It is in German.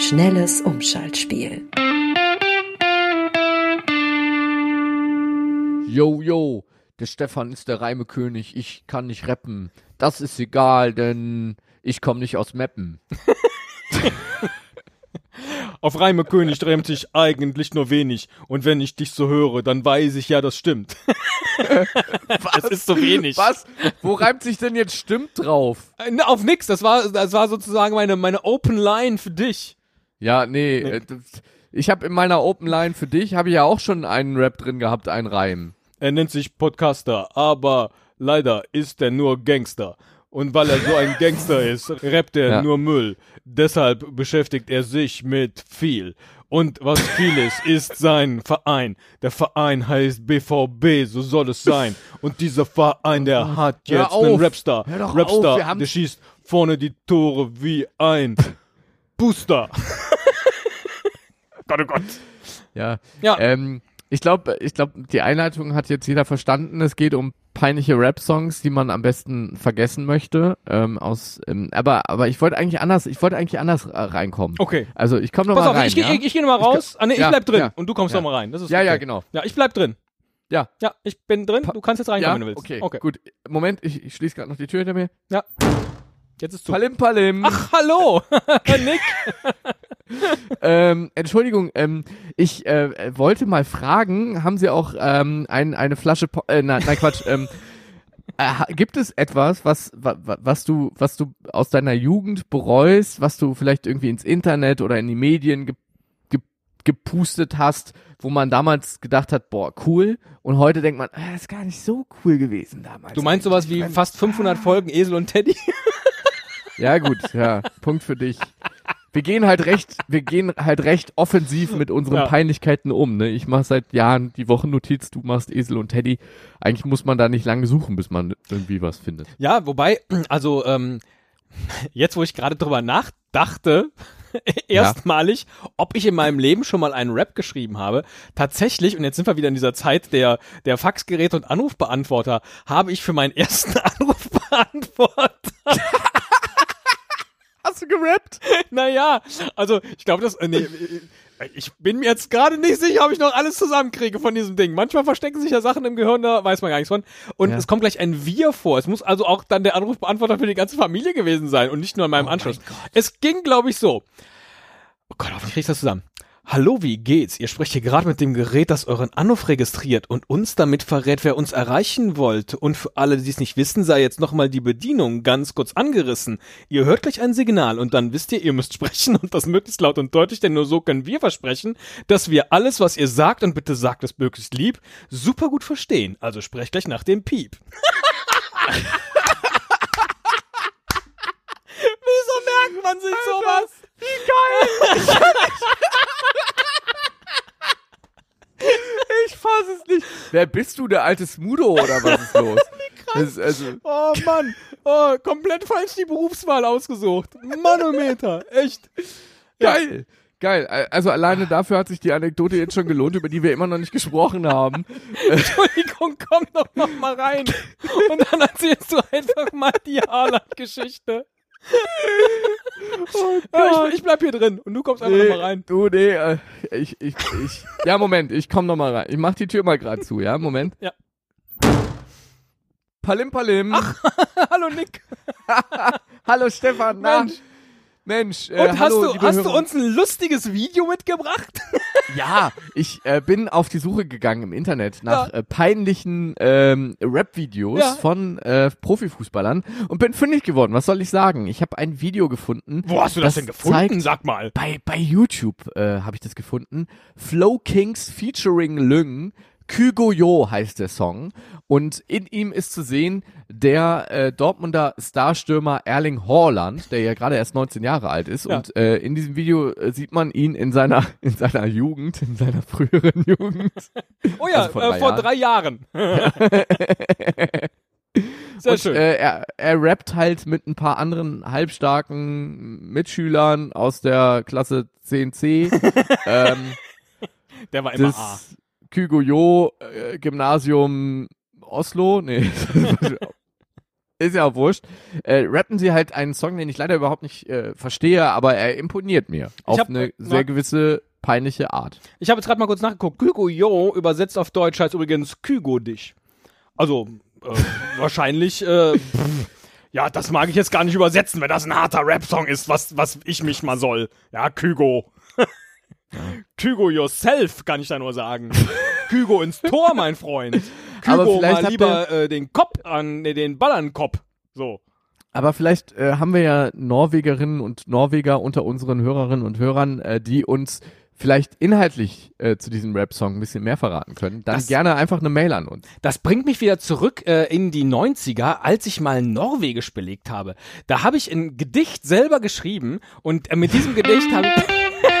Schnelles Umschaltspiel. Yo, yo, der Stefan ist der Reimekönig, ich kann nicht rappen. Das ist egal, denn ich komme nicht aus Meppen. Auf Reime König reimt sich eigentlich nur wenig. Und wenn ich dich so höre, dann weiß ich ja, das stimmt. Was? ist so wenig. Was? Wo reimt sich denn jetzt stimmt drauf? Äh, ne, Auf nix. Das war, das war sozusagen meine, meine Open Line für dich. Ja, nee, äh, das- ich habe in meiner Open Line für dich, habe ich ja auch schon einen Rap drin gehabt, einen Reim. Er nennt sich Podcaster, aber leider ist er nur Gangster. Und weil er so ein Gangster ist, rappt er Ja. nur Müll. Deshalb beschäftigt er sich mit viel. Und was viel ist, ist sein Verein. Der Verein heißt BVB, so soll es sein. Und dieser Verein, der hat jetzt einen. Rapstar. Rapstar, auf, der schießt vorne die Tore wie ein Booster. Gott, oh Gott. Ja. Ja. Ähm, ich glaube, ich glaube, die Einleitung hat jetzt jeder verstanden. Es geht um peinliche Rap-Songs, die man am besten vergessen möchte. Ähm, aus, ähm, aber, aber ich wollte eigentlich anders, ich wollte eigentlich anders äh, reinkommen. Okay. Also ich komme noch Pass mal auf, rein. ich, gehe ja? ich, ich geh noch mal raus. ah, nee, ich ja, bleib drin. ja. Und du kommst Ja. noch mal rein. Das ist ja, okay. ja, genau. Ja, ich bleib drin. Ja. Ja, ich bin drin. Du kannst jetzt reinkommen, Ja, wenn du willst. okay, okay. gut. Moment, ich, ich schließe gerade noch die Tür hinter mir. Ja. Jetzt ist zu. Palim Palim. Ach, hallo. Nick. Ähm, Entschuldigung, ähm, ich äh, wollte mal fragen, haben Sie auch ähm, ein, eine Flasche, po äh, nein, nein Quatsch, ähm, äh, gibt es etwas, was, wa, wa- was du, was du aus deiner Jugend bereust, was du vielleicht irgendwie ins Internet oder in die Medien ge ge gepustet hast, wo man damals gedacht hat, boah, cool, und heute denkt man, äh, ist gar nicht so cool gewesen damals. Du meinst sowas wie fast 500 Folgen Esel und Teddy? Ja, gut, ja, Punkt für dich. Wir gehen halt recht, wir gehen halt recht offensiv mit unseren Ja. Peinlichkeiten um, ne? Ich mache seit Jahren die Wochennotiz, du machst Esel und Teddy. Eigentlich muss man da nicht lange suchen, bis man irgendwie was findet. Ja, wobei, also, ähm, jetzt wo ich gerade drüber nachdachte, erstmalig, ob ich in meinem Leben schon mal einen Rap geschrieben habe. Tatsächlich, und jetzt sind wir wieder in dieser Zeit der, der Faxgeräte und Anrufbeantworter, habe ich für meinen ersten Anrufbeantworter Hast du gerappt? Naja, also ich glaube, das. Äh, nee, äh, ich bin mir jetzt gerade nicht sicher, ob ich noch alles zusammenkriege von diesem Ding. Manchmal verstecken sich ja Sachen im Gehirn, da weiß man gar nichts von. Und Ja. es kommt gleich ein Wir vor. Es muss also auch dann der Anrufbeantworter für die ganze Familie gewesen sein und nicht nur in meinem Anschluss. Es ging, glaube ich, so. Oh Gott, hoffentlich krieg ich das zusammen. Hallo, wie geht's? Ihr sprecht hier gerade mit dem Gerät, das euren Anruf registriert und uns damit verrät, wer uns erreichen wollte. Und für alle, die es nicht wissen, sei jetzt nochmal die Bedienung ganz kurz angerissen. Ihr hört gleich ein Signal und dann wisst ihr, ihr müsst sprechen und das möglichst laut und deutlich, denn nur so können wir versprechen, dass wir alles, was ihr sagt und bitte sagt es möglichst lieb, super gut verstehen. Also sprecht gleich nach dem Piep. Wieso merkt man sich sowas? Wie geil! Ich fass es nicht. Wer bist du, der alte Smudo oder was ist los? Ist also, Oh Mann, oh, komplett falsch die Berufswahl ausgesucht. Manometer, echt. Ja. geil. Geil. Also alleine dafür hat sich die Anekdote jetzt schon gelohnt, über die wir immer noch nicht gesprochen haben. Entschuldigung, komm doch noch mal rein. Und dann erzählst du einfach mal die Haaland-Geschichte. ja, ich, ich bleib hier drin und du kommst einfach noch mal rein. Du, nee, äh, ich, ich, ich. Ja, Moment, ich komm noch mal rein. Ich mach die Tür mal gerade zu, ja? Moment. Ja. Palim Palim. Hallo Nick. hallo Stefan. Na? Mensch. Mensch. Äh, Und hast, hallo, du, hast du uns ein lustiges Video mitgebracht? Ja, ich äh, bin auf die Suche gegangen im Internet nach äh, peinlichen ähm, Rap-Videos Ja. von äh, Profifußballern und bin fündig geworden. Was soll ich sagen? Ich habe ein Video gefunden. Wo hast du das, denn gefunden? Zeigt, Sag mal. bei, bei YouTube äh, habe ich das gefunden. Flow Kings featuring Lüng. Kygo heißt der Song. Und in ihm ist zu sehen der äh, Dortmunder Starstürmer Erling Haaland, der ja gerade erst 19 Jahre alt ist. Ja. Und äh, in diesem Video äh, sieht man ihn in seiner, in seiner Jugend, in seiner früheren Jugend. Oh ja, Also vor äh, drei vor Jahren. drei Jahren. Sehr und schön. Äh, er, er rappt halt mit ein paar anderen halbstarken Mitschülern aus der Klasse 10c. ähm, Der war immer A. Kygoyo äh, Gymnasium Oslo, nee, ist ja auch wurscht, äh, rappen sie halt einen Song, den ich leider überhaupt nicht äh, verstehe, aber er imponiert mir auf hab- eine äh, sehr gewisse peinliche Art. Ich habe jetzt gerade mal kurz nachgeguckt. Kygo Yo übersetzt auf Deutsch heißt übrigens Kygo dich. Also äh, wahrscheinlich. Äh, pff, ja, das mag ich jetzt gar nicht übersetzen, wenn das ein harter Rap-Song ist, was was ich mich mal soll. Ja, Kygo. Kygo yourself, kann ich da nur sagen. Kygo ins Tor, mein Freund. Aber Kygo vielleicht mal lieber äh, den Kopf an, nee, den Ball an den Kopf. So. Aber vielleicht äh, haben wir ja Norwegerinnen und Norweger unter unseren Hörerinnen und Hörern, äh, die uns vielleicht inhaltlich äh, zu diesem Rap-Song ein bisschen mehr verraten können. Dann Das- gerne einfach eine Mail an uns. Das bringt mich wieder zurück äh, in die 90er, als ich mal Norwegisch belegt habe. Da habe ich ein Gedicht selber geschrieben und äh, mit diesem Gedicht habe ich